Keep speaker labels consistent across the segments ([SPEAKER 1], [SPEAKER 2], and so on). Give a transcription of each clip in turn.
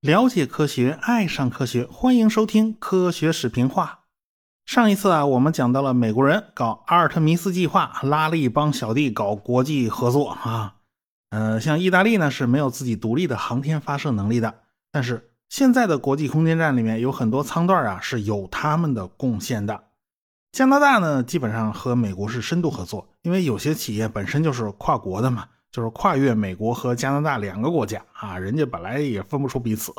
[SPEAKER 1] 了解科学，爱上科学，欢迎收听科学视频化。上一次啊，我们讲到了美国人搞阿尔特弥斯计划，拉了一帮小弟搞国际合作啊。呃，像意大利呢是没有自己独立的航天发射能力的，但是现在的国际空间站里面有很多舱段啊是有他们的贡献的。加拿大呢，基本上和美国是深度合作，因为有些企业本身就是跨国的嘛。就是跨越美国和加拿大两个国家啊，人家本来也分不出彼此。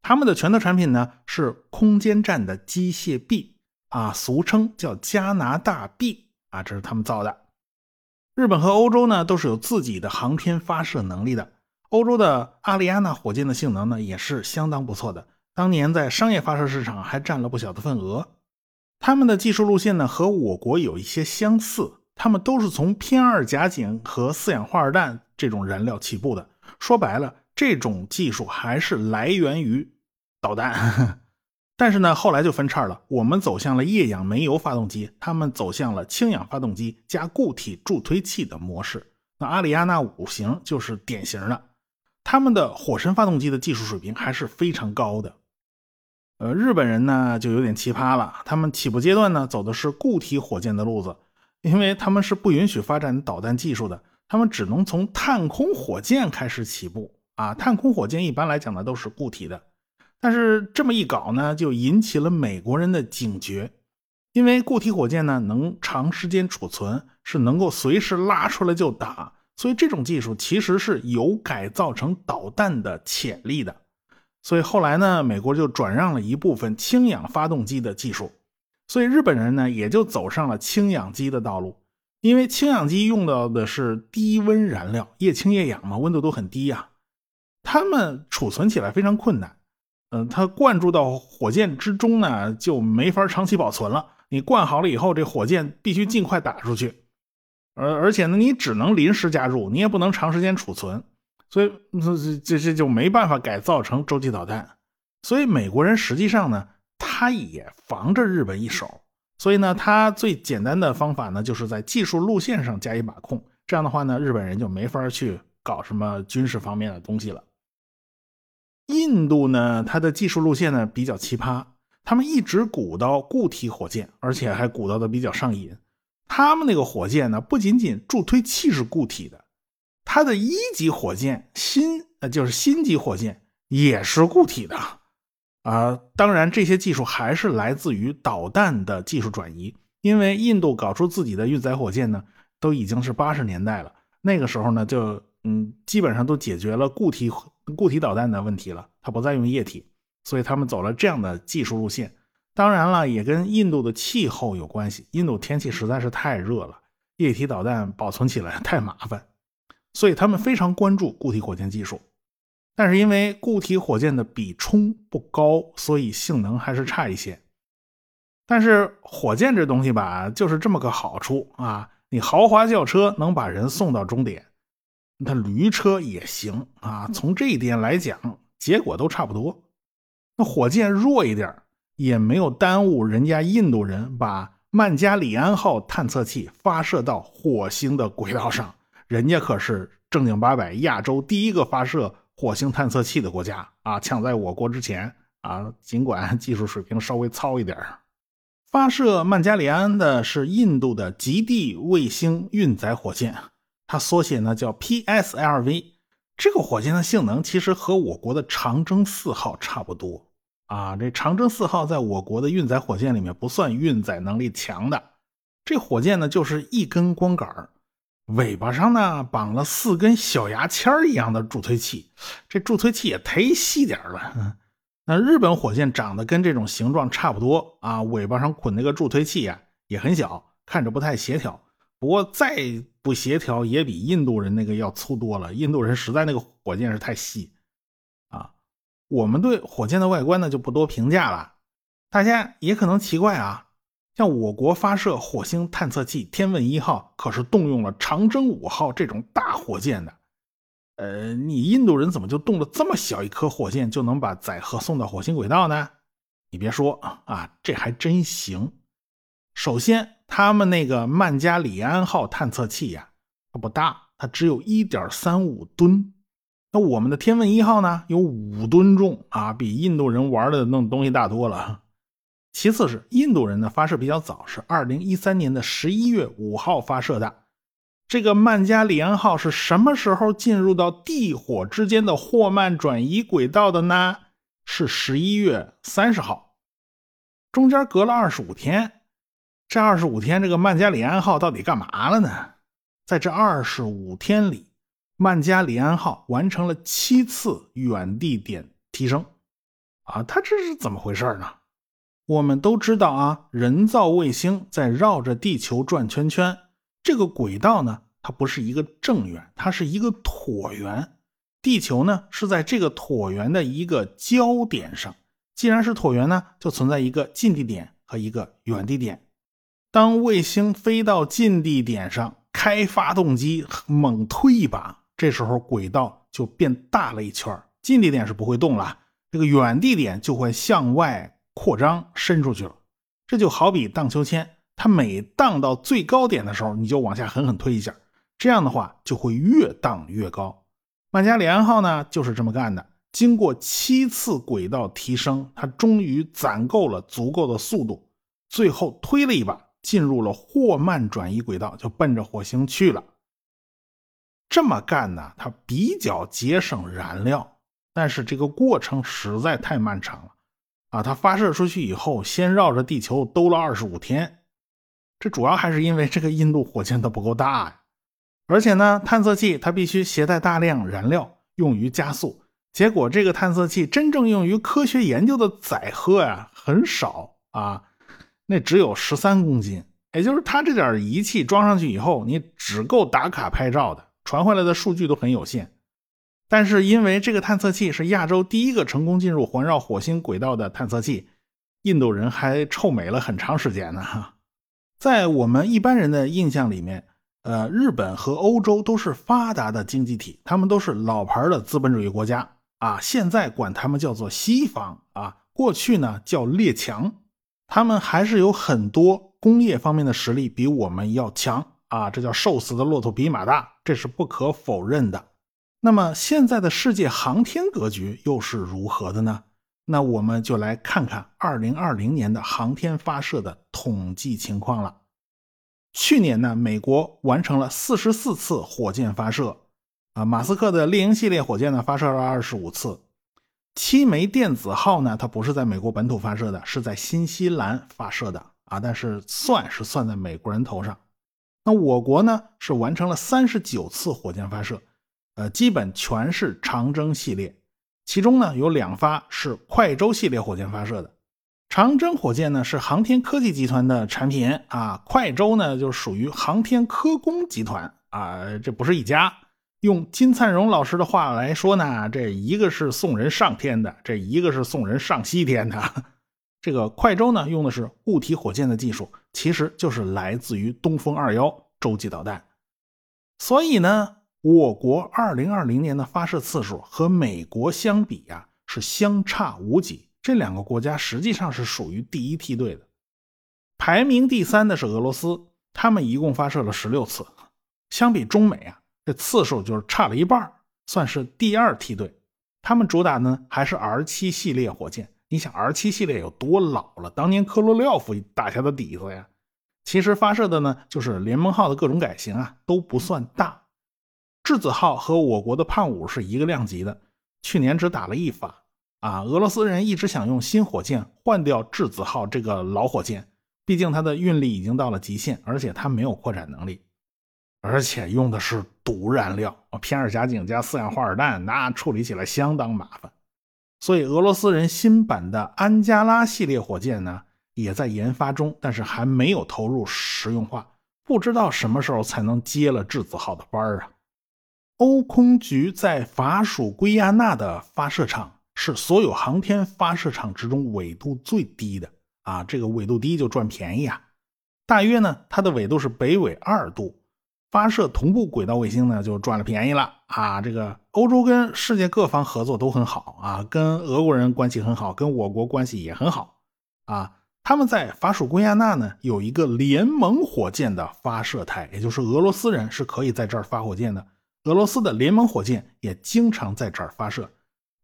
[SPEAKER 1] 他们的拳头产品呢是空间站的机械臂啊，俗称叫加拿大臂啊，这是他们造的。日本和欧洲呢都是有自己的航天发射能力的。欧洲的阿里亚纳火箭的性能呢也是相当不错的，当年在商业发射市场还占了不小的份额。他们的技术路线呢和我国有一些相似。他们都是从偏二甲肼和四氧化二氮这种燃料起步的。说白了，这种技术还是来源于导弹。但是呢，后来就分叉了。我们走向了液氧煤油发动机，他们走向了氢氧发动机加固体助推器的模式。那阿里亚纳五型就是典型的。他们的火神发动机的技术水平还是非常高的。呃，日本人呢就有点奇葩了。他们起步阶段呢走的是固体火箭的路子。因为他们是不允许发展导弹技术的，他们只能从探空火箭开始起步啊。探空火箭一般来讲呢都是固体的，但是这么一搞呢，就引起了美国人的警觉。因为固体火箭呢能长时间储存，是能够随时拉出来就打，所以这种技术其实是有改造成导弹的潜力的。所以后来呢，美国就转让了一部分氢氧发动机的技术。所以日本人呢，也就走上了氢氧机的道路，因为氢氧机用到的是低温燃料，液氢液氧嘛，温度都很低呀，它们储存起来非常困难。嗯，它灌注到火箭之中呢，就没法长期保存了。你灌好了以后，这火箭必须尽快打出去，而而且呢，你只能临时加入，你也不能长时间储存，所以这这这就没办法改造成洲际导弹。所以美国人实际上呢。他也防着日本一手，所以呢，他最简单的方法呢，就是在技术路线上加以把控。这样的话呢，日本人就没法去搞什么军事方面的东西了。印度呢，它的技术路线呢比较奇葩，他们一直鼓捣固体火箭，而且还鼓捣的比较上瘾。他们那个火箭呢，不仅仅助推器是固体的，它的一级火箭新呃就是新级火箭也是固体的。啊，当然，这些技术还是来自于导弹的技术转移。因为印度搞出自己的运载火箭呢，都已经是八十年代了。那个时候呢，就嗯，基本上都解决了固体固体导弹的问题了，它不再用液体，所以他们走了这样的技术路线。当然了，也跟印度的气候有关系。印度天气实在是太热了，液体导弹保存起来太麻烦，所以他们非常关注固体火箭技术。但是因为固体火箭的比冲不高，所以性能还是差一些。但是火箭这东西吧，就是这么个好处啊！你豪华轿车能把人送到终点，那驴车也行啊。从这一点来讲，结果都差不多。那火箭弱一点，也没有耽误人家印度人把曼加里安号探测器发射到火星的轨道上。人家可是正经八百亚洲第一个发射。火星探测器的国家啊，抢在我国之前啊，尽管技术水平稍微糙一点发射曼加里安的是印度的极地卫星运载火箭，它缩写呢叫 PSLV。这个火箭的性能其实和我国的长征四号差不多啊。这长征四号在我国的运载火箭里面不算运载能力强的，这火箭呢就是一根光杆尾巴上呢绑了四根小牙签一样的助推器，这助推器也忒细点了。那日本火箭长得跟这种形状差不多啊，尾巴上捆那个助推器呀也很小，看着不太协调。不过再不协调也比印度人那个要粗多了。印度人实在那个火箭是太细啊。我们对火箭的外观呢就不多评价了，大家也可能奇怪啊。像我国发射火星探测器“天问一号”可是动用了长征五号这种大火箭的，呃，你印度人怎么就动了这么小一颗火箭就能把载荷送到火星轨道呢？你别说啊，这还真行。首先，他们那个曼加里安号探测器呀，它不大，它只有一点三五吨。那我们的天问一号呢，有五吨重啊，比印度人玩的那东西大多了。其次是印度人的发射比较早，是二零一三年的十一月五号发射的。这个曼加里安号是什么时候进入到地火之间的霍曼转移轨道的呢？是十一月三十号，中间隔了二十五天。这二十五天，这个曼加里安号到底干嘛了呢？在这二十五天里，曼加里安号完成了七次远地点提升。啊，它这是怎么回事呢？我们都知道啊，人造卫星在绕着地球转圈圈。这个轨道呢，它不是一个正圆，它是一个椭圆。地球呢是在这个椭圆的一个焦点上。既然是椭圆呢，就存在一个近地点和一个远地点。当卫星飞到近地点上，开发动机猛推一把，这时候轨道就变大了一圈。近地点是不会动了，这个远地点就会向外扩张伸出去了。这就好比荡秋千。它每荡到最高点的时候，你就往下狠狠推一下，这样的话就会越荡越高。曼加里安号呢就是这么干的。经过七次轨道提升，它终于攒够了足够的速度，最后推了一把，进入了霍曼转移轨道，就奔着火星去了。这么干呢，它比较节省燃料，但是这个过程实在太漫长了啊！它发射出去以后，先绕着地球兜了二十五天。这主要还是因为这个印度火箭它不够大呀，而且呢，探测器它必须携带大量燃料用于加速，结果这个探测器真正用于科学研究的载荷呀很少啊，那只有十三公斤，也就是它这点仪器装上去以后，你只够打卡拍照的，传回来的数据都很有限。但是因为这个探测器是亚洲第一个成功进入环绕火星轨道的探测器，印度人还臭美了很长时间呢。在我们一般人的印象里面，呃，日本和欧洲都是发达的经济体，他们都是老牌的资本主义国家啊。现在管他们叫做西方啊，过去呢叫列强，他们还是有很多工业方面的实力比我们要强啊。这叫瘦死的骆驼比马大，这是不可否认的。那么现在的世界航天格局又是如何的呢？那我们就来看看二零二零年的航天发射的统计情况了。去年呢，美国完成了四十四次火箭发射，啊，马斯克的猎鹰系列火箭呢发射了二十五次。七枚电子号呢，它不是在美国本土发射的，是在新西兰发射的啊，但是算是算在美国人头上。那我国呢是完成了三十九次火箭发射，呃，基本全是长征系列。其中呢有两发是快舟系列火箭发射的，长征火箭呢是航天科技集团的产品啊，快舟呢就属于航天科工集团啊，这不是一家。用金灿荣老师的话来说呢，这一个是送人上天的，这一个是送人上西天的。这个快舟呢用的是固体火箭的技术，其实就是来自于东风二幺洲际导弹，所以呢。我国二零二零年的发射次数和美国相比呀，是相差无几。这两个国家实际上是属于第一梯队的。排名第三的是俄罗斯，他们一共发射了十六次，相比中美啊，这次数就是差了一半，算是第二梯队。他们主打呢还是 R 七系列火箭。你想 R 七系列有多老了？当年科罗廖夫打下的底子呀。其实发射的呢就是联盟号的各种改型啊，都不算大。质子号和我国的胖五是一个量级的，去年只打了一发啊。俄罗斯人一直想用新火箭换掉质子号这个老火箭，毕竟它的运力已经到了极限，而且它没有扩展能力，而且用的是毒燃料啊，偏二甲肼加四氧化二氮，那处理起来相当麻烦。所以俄罗斯人新版的安加拉系列火箭呢，也在研发中，但是还没有投入实用化，不知道什么时候才能接了质子号的班啊。欧空局在法属圭亚那的发射场是所有航天发射场之中纬度最低的啊，这个纬度低就赚便宜啊。大约呢，它的纬度是北纬二度，发射同步轨道卫星呢就赚了便宜了啊。这个欧洲跟世界各方合作都很好啊，跟俄国人关系很好，跟我国关系也很好啊。他们在法属圭亚那呢有一个联盟火箭的发射台，也就是俄罗斯人是可以在这儿发火箭的。俄罗斯的联盟火箭也经常在这儿发射。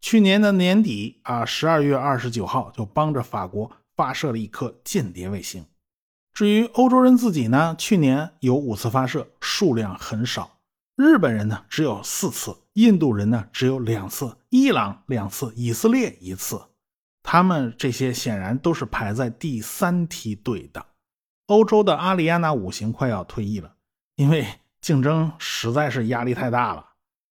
[SPEAKER 1] 去年的年底啊，十二月二十九号就帮着法国发射了一颗间谍卫星。至于欧洲人自己呢，去年有五次发射，数量很少。日本人呢只有四次，印度人呢只有两次，伊朗两次，以色列一次。他们这些显然都是排在第三梯队的。欧洲的阿里亚纳五型快要退役了，因为竞争实在是压力太大了。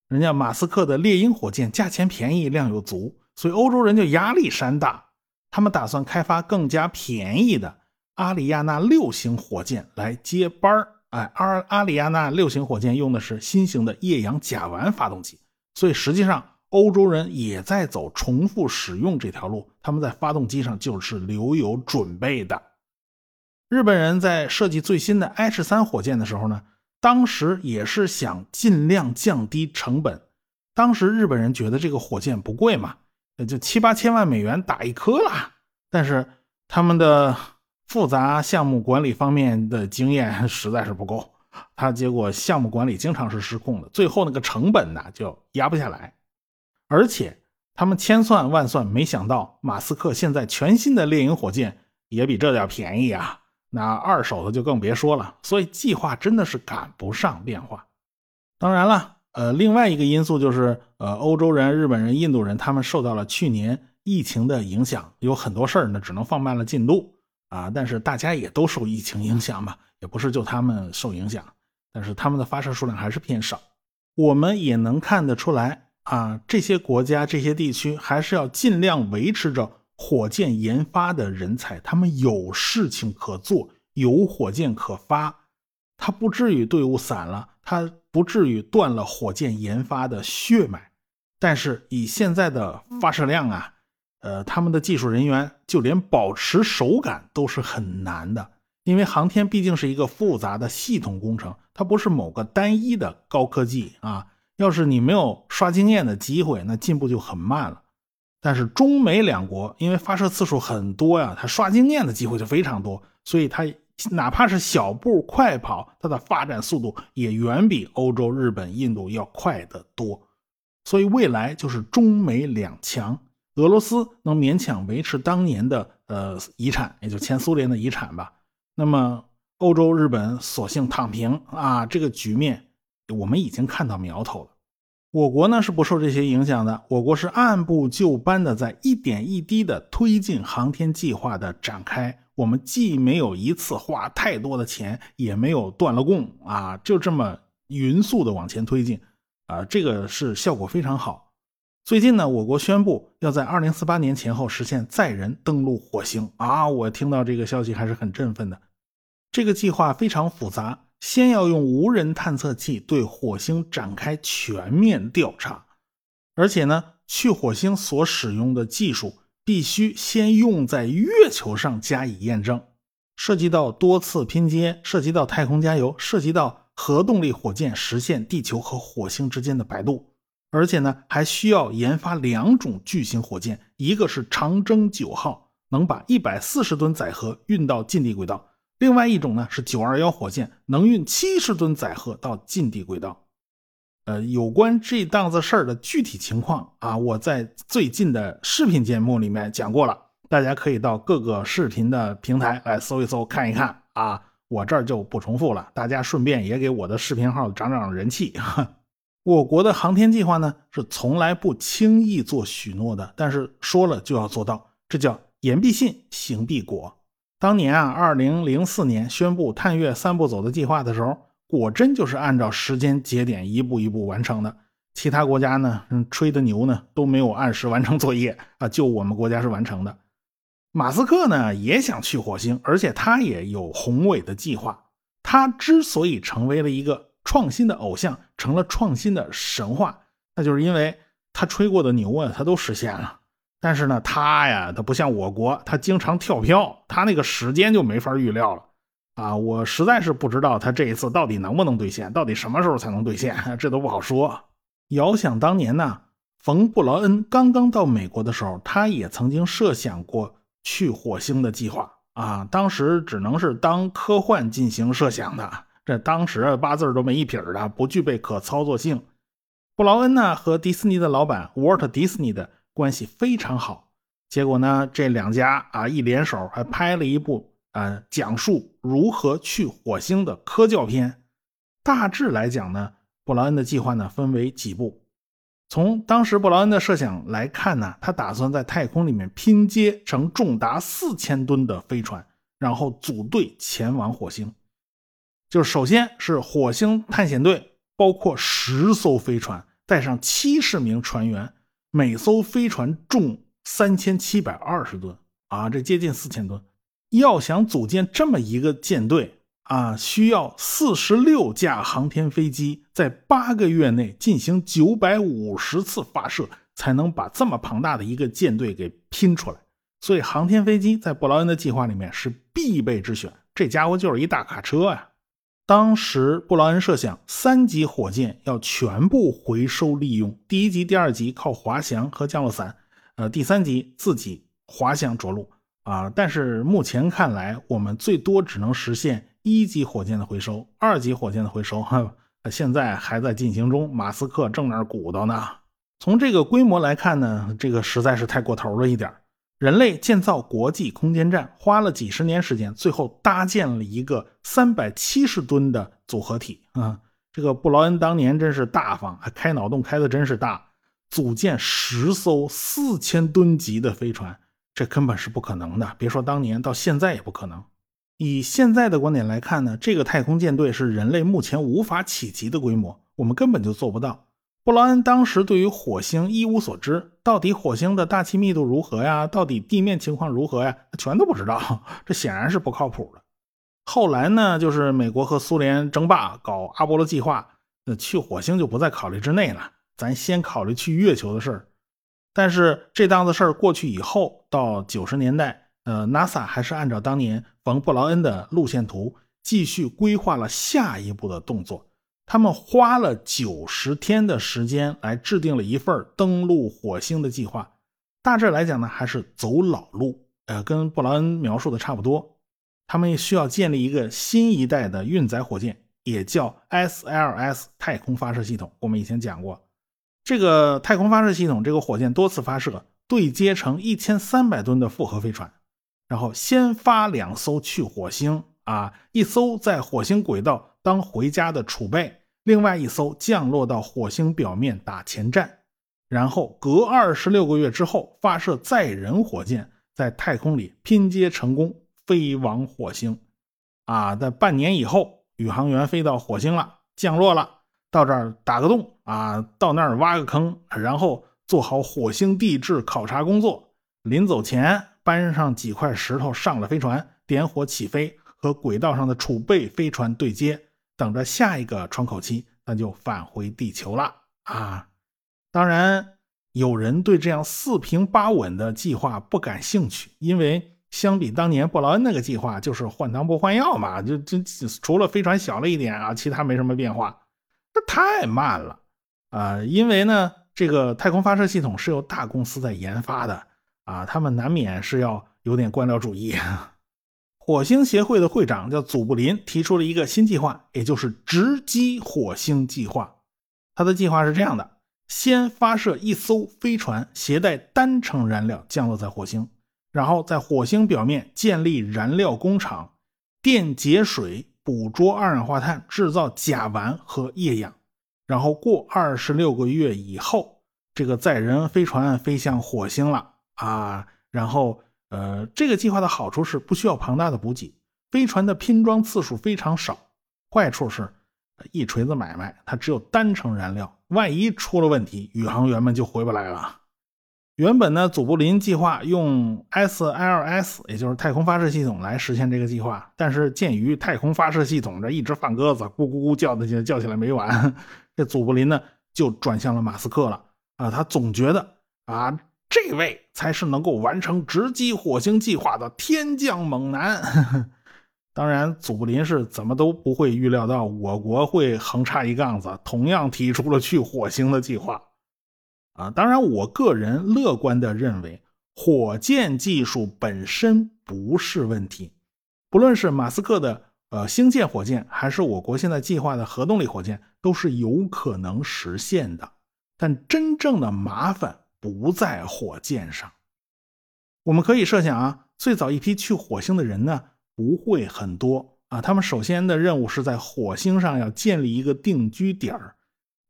[SPEAKER 1] 人家马斯克的猎鹰火箭价钱便宜，量又足，所以欧洲人就压力山大。他们打算开发更加便宜的阿里亚纳六型火箭来接班儿。哎，阿阿里亚纳六型火箭用的是新型的液氧甲烷发动机，所以实际上。欧洲人也在走重复使用这条路，他们在发动机上就是留有准备的。日本人在设计最新的 H 三火箭的时候呢，当时也是想尽量降低成本。当时日本人觉得这个火箭不贵嘛，也就七八千万美元打一颗啦。但是他们的复杂项目管理方面的经验实在是不够，他结果项目管理经常是失控的，最后那个成本呢就压不下来。而且他们千算万算，没想到马斯克现在全新的猎鹰火箭也比这点便宜啊！那二手的就更别说了。所以计划真的是赶不上变化。当然了，呃，另外一个因素就是，呃，欧洲人、日本人、印度人他们受到了去年疫情的影响，有很多事儿呢只能放慢了进度啊。但是大家也都受疫情影响嘛，也不是就他们受影响，但是他们的发射数量还是偏少。我们也能看得出来。啊，这些国家、这些地区还是要尽量维持着火箭研发的人才，他们有事情可做，有火箭可发，他不至于队伍散了，他不至于断了火箭研发的血脉。但是以现在的发射量啊，呃，他们的技术人员就连保持手感都是很难的，因为航天毕竟是一个复杂的系统工程，它不是某个单一的高科技啊。要是你没有刷经验的机会，那进步就很慢了。但是中美两国因为发射次数很多呀，它刷经验的机会就非常多，所以它哪怕是小步快跑，它的发展速度也远比欧洲、日本、印度要快得多。所以未来就是中美两强，俄罗斯能勉强维持当年的呃遗产，也就前苏联的遗产吧。那么欧洲、日本索性躺平啊，这个局面。我们已经看到苗头了，我国呢是不受这些影响的。我国是按部就班的，在一点一滴的推进航天计划的展开。我们既没有一次花太多的钱，也没有断了供啊，就这么匀速的往前推进啊，这个是效果非常好。最近呢，我国宣布要在二零四八年前后实现载人登陆火星啊，我听到这个消息还是很振奋的。这个计划非常复杂。先要用无人探测器对火星展开全面调查，而且呢，去火星所使用的技术必须先用在月球上加以验证，涉及到多次拼接，涉及到太空加油，涉及到核动力火箭实现地球和火星之间的摆渡，而且呢，还需要研发两种巨型火箭，一个是长征九号，能把一百四十吨载荷运到近地轨道。另外一种呢是九二幺火箭，能运七十吨载荷到近地轨道。呃，有关这档子事儿的具体情况啊，我在最近的视频节目里面讲过了，大家可以到各个视频的平台来搜一搜看一看啊。我这儿就不重复了，大家顺便也给我的视频号涨涨人气。我国的航天计划呢是从来不轻易做许诺的，但是说了就要做到，这叫言必信，行必果。当年啊，二零零四年宣布探月三步走的计划的时候，果真就是按照时间节点一步一步完成的。其他国家呢，吹的牛呢都没有按时完成作业啊，就我们国家是完成的。马斯克呢也想去火星，而且他也有宏伟的计划。他之所以成为了一个创新的偶像，成了创新的神话，那就是因为他吹过的牛啊，他都实现了。但是呢，他呀，他不像我国，他经常跳票，他那个时间就没法预料了啊！我实在是不知道他这一次到底能不能兑现，到底什么时候才能兑现，这都不好说。遥想当年呢，冯布劳恩刚刚到美国的时候，他也曾经设想过去火星的计划啊，当时只能是当科幻进行设想的。这当时八字都没一撇的，不具备可操作性。布劳恩呢和迪士尼的老板沃特迪士尼的关系非常好，结果呢这两家啊一联手，还拍了一部啊讲述如何去火星的科教片。大致来讲呢，布劳恩的计划呢分为几步。从当时布劳恩的设想来看呢，他打算在太空里面拼接成重达四千吨的飞船，然后组队前往火星。就首先是火星探险队，包括十艘飞船，带上七十名船员，每艘飞船重三千七百二十吨啊，这接近四千吨。要想组建这么一个舰队。啊，需要四十六架航天飞机在八个月内进行九百五十次发射，才能把这么庞大的一个舰队给拼出来。所以，航天飞机在布劳恩的计划里面是必备之选。这家伙就是一大卡车呀！当时布劳恩设想，三级火箭要全部回收利用，第一级、第二级靠滑翔和降落伞，呃，第三级自己滑翔着陆啊。但是目前看来，我们最多只能实现。一级火箭的回收，二级火箭的回收，哈，现在还在进行中。马斯克正那儿鼓捣呢。从这个规模来看呢，这个实在是太过头了一点儿。人类建造国际空间站花了几十年时间，最后搭建了一个三百七十吨的组合体啊。这个布劳恩当年真是大方，还开脑洞开的真是大，组建十艘四千吨级的飞船，这根本是不可能的。别说当年，到现在也不可能。以现在的观点来看呢，这个太空舰队是人类目前无法企及的规模，我们根本就做不到。布劳恩当时对于火星一无所知，到底火星的大气密度如何呀？到底地面情况如何呀？全都不知道，这显然是不靠谱的。后来呢，就是美国和苏联争霸搞阿波罗计划，那去火星就不在考虑之内了，咱先考虑去月球的事儿。但是这档子事儿过去以后，到九十年代。呃，NASA 还是按照当年冯布劳恩的路线图继续规划了下一步的动作。他们花了九十天的时间来制定了一份登陆火星的计划。大致来讲呢，还是走老路，呃，跟布劳恩描述的差不多。他们需要建立一个新一代的运载火箭，也叫 SLS 太空发射系统。我们以前讲过，这个太空发射系统，这个火箭多次发射，对接成一千三百吨的复合飞船。然后先发两艘去火星啊，一艘在火星轨道当回家的储备，另外一艘降落到火星表面打前站，然后隔二十六个月之后发射载人火箭，在太空里拼接成功，飞往火星。啊，在半年以后，宇航员飞到火星了，降落了，到这儿打个洞啊，到那儿挖个坑，然后做好火星地质考察工作，临走前。搬上几块石头，上了飞船，点火起飞，和轨道上的储备飞船对接，等着下一个窗口期，那就返回地球了啊！当然，有人对这样四平八稳的计划不感兴趣，因为相比当年布劳恩那个计划，就是换汤不换药嘛，就就除了飞船小了一点啊，其他没什么变化，这太慢了啊！因为呢，这个太空发射系统是由大公司在研发的。啊，他们难免是要有点官僚主义。火星协会的会长叫祖布林，提出了一个新计划，也就是直击火星计划。他的计划是这样的：先发射一艘飞船，携带单程燃料降落在火星，然后在火星表面建立燃料工厂，电解水捕捉二氧化碳，制造甲烷和液氧。然后过二十六个月以后，这个载人飞船飞向火星了。啊，然后，呃，这个计划的好处是不需要庞大的补给，飞船的拼装次数非常少。坏处是，一锤子买卖，它只有单程燃料，万一出了问题，宇航员们就回不来了。原本呢，祖布林计划用 SLS，也就是太空发射系统来实现这个计划，但是鉴于太空发射系统这一直放鸽子，咕咕咕叫的就叫起来没完，这祖布林呢就转向了马斯克了。啊，他总觉得啊。这位才是能够完成直击火星计划的天降猛男。当然，祖布林是怎么都不会预料到我国会横插一杠子，同样提出了去火星的计划。啊，当然，我个人乐观的认为，火箭技术本身不是问题。不论是马斯克的呃星舰火箭，还是我国现在计划的核动力火箭，都是有可能实现的。但真正的麻烦不在火箭上。我们可以设想啊，最早一批去火星的人呢，不会很多啊。他们首先的任务是在火星上要建立一个定居点儿。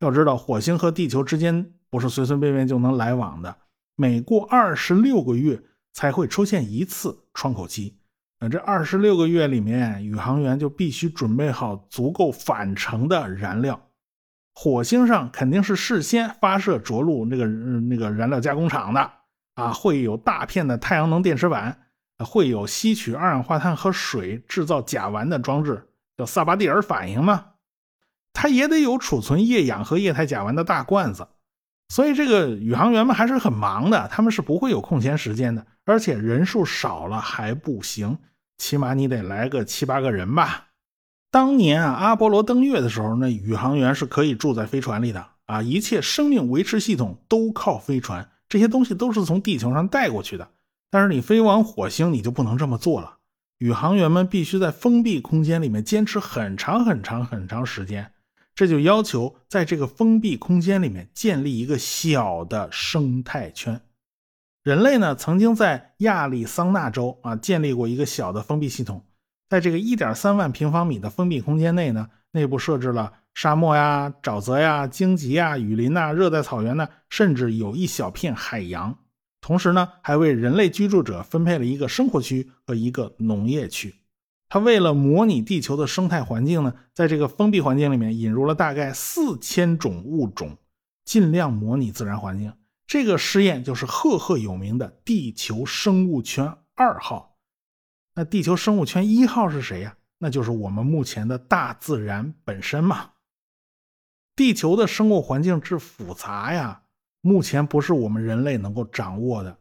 [SPEAKER 1] 要知道，火星和地球之间不是随随便便就能来往的，每过二十六个月才会出现一次窗口期。那这二十六个月里面，宇航员就必须准备好足够返程的燃料。火星上肯定是事先发射着陆那个那个燃料加工厂的。啊，会有大片的太阳能电池板，会有吸取二氧化碳和水制造甲烷的装置，叫萨巴蒂尔反应嘛。它也得有储存液氧和液态甲烷的大罐子。所以这个宇航员们还是很忙的，他们是不会有空闲时间的。而且人数少了还不行，起码你得来个七八个人吧。当年啊，阿波罗登月的时候，那宇航员是可以住在飞船里的啊，一切生命维持系统都靠飞船。这些东西都是从地球上带过去的，但是你飞往火星，你就不能这么做了。宇航员们必须在封闭空间里面坚持很长很长很长时间，这就要求在这个封闭空间里面建立一个小的生态圈。人类呢，曾经在亚利桑那州啊建立过一个小的封闭系统，在这个1.3万平方米的封闭空间内呢，内部设置了。沙漠呀、沼泽呀、荆棘呀、雨林呐、热带草原呢，甚至有一小片海洋。同时呢，还为人类居住者分配了一个生活区和一个农业区。它为了模拟地球的生态环境呢，在这个封闭环境里面引入了大概四千种物种，尽量模拟自然环境。这个试验就是赫赫有名的地球生物圈二号。那地球生物圈一号是谁呀？那就是我们目前的大自然本身嘛。地球的生物环境之复杂呀，目前不是我们人类能够掌握的，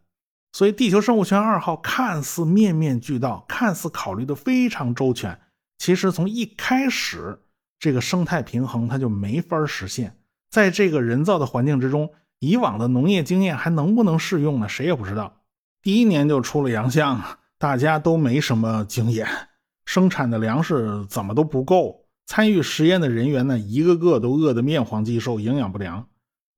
[SPEAKER 1] 所以地球生物圈二号看似面面俱到，看似考虑的非常周全，其实从一开始这个生态平衡它就没法实现。在这个人造的环境之中，以往的农业经验还能不能适用呢？谁也不知道。第一年就出了洋相，大家都没什么经验，生产的粮食怎么都不够。参与实验的人员呢，一个个都饿得面黄肌瘦，营养不良。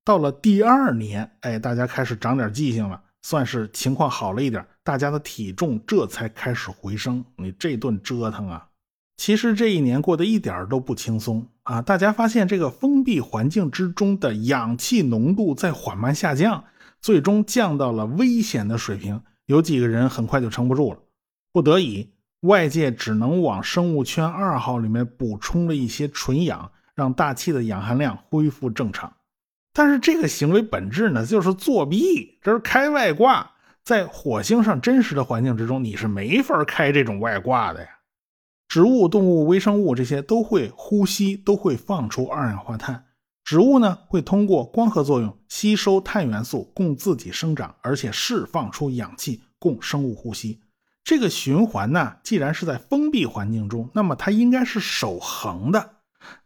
[SPEAKER 1] 到了第二年，哎，大家开始长点记性了，算是情况好了一点，大家的体重这才开始回升。你这顿折腾啊，其实这一年过得一点都不轻松啊！大家发现这个封闭环境之中的氧气浓度在缓慢下降，最终降到了危险的水平。有几个人很快就撑不住了，不得已。外界只能往生物圈二号里面补充了一些纯氧，让大气的氧含量恢复正常。但是这个行为本质呢，就是作弊，这是开外挂。在火星上真实的环境之中，你是没法开这种外挂的呀。植物、动物、微生物这些都会呼吸，都会放出二氧化碳。植物呢，会通过光合作用吸收碳元素，供自己生长，而且释放出氧气，供生物呼吸。这个循环呢，既然是在封闭环境中，那么它应该是守恒的。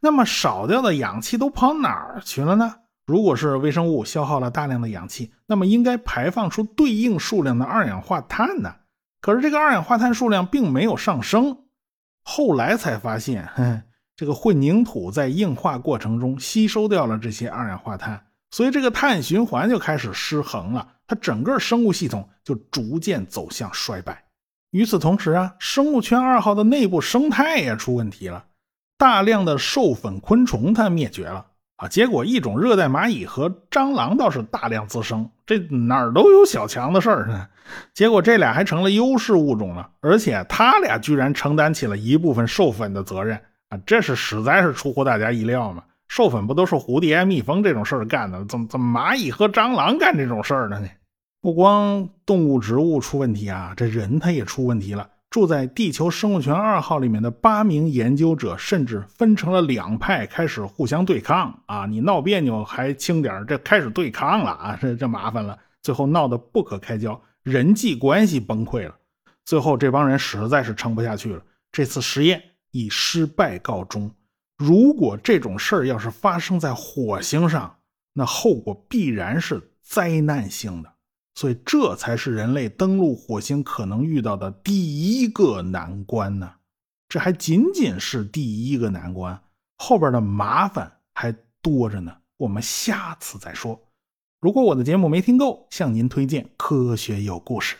[SPEAKER 1] 那么少掉的氧气都跑哪儿去了呢？如果是微生物消耗了大量的氧气，那么应该排放出对应数量的二氧化碳呢？可是这个二氧化碳数量并没有上升。后来才发现，哼，这个混凝土在硬化过程中吸收掉了这些二氧化碳，所以这个碳循环就开始失衡了，它整个生物系统就逐渐走向衰败。与此同时啊，生物圈二号的内部生态也出问题了，大量的授粉昆虫它灭绝了啊。结果一种热带蚂蚁和蟑螂倒是大量滋生，这哪儿都有小强的事儿呢。结果这俩还成了优势物种了，而且他俩居然承担起了一部分授粉的责任这是实在是出乎大家意料嘛。授粉不都是蝴蝶、蜜蜂这种事儿干的，怎么怎么蚂蚁和蟑螂干这种事儿呢？不光动物、植物出问题啊，这人他也出问题了。住在地球生物圈二号里面的八名研究者，甚至分成了两派，开始互相对抗啊！你闹别扭还轻点这开始对抗了啊！这这麻烦了，最后闹得不可开交，人际关系崩溃了。最后这帮人实在是撑不下去了，这次实验以失败告终。如果这种事儿要是发生在火星上，那后果必然是灾难性的。所以这才是人类登陆火星可能遇到的第一个难关呢。这还仅仅是第一个难关，后边的麻烦还多着呢。我们下次再说。如果我的节目没听够，向您推荐《科学有故事》。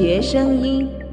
[SPEAKER 2] 学声音。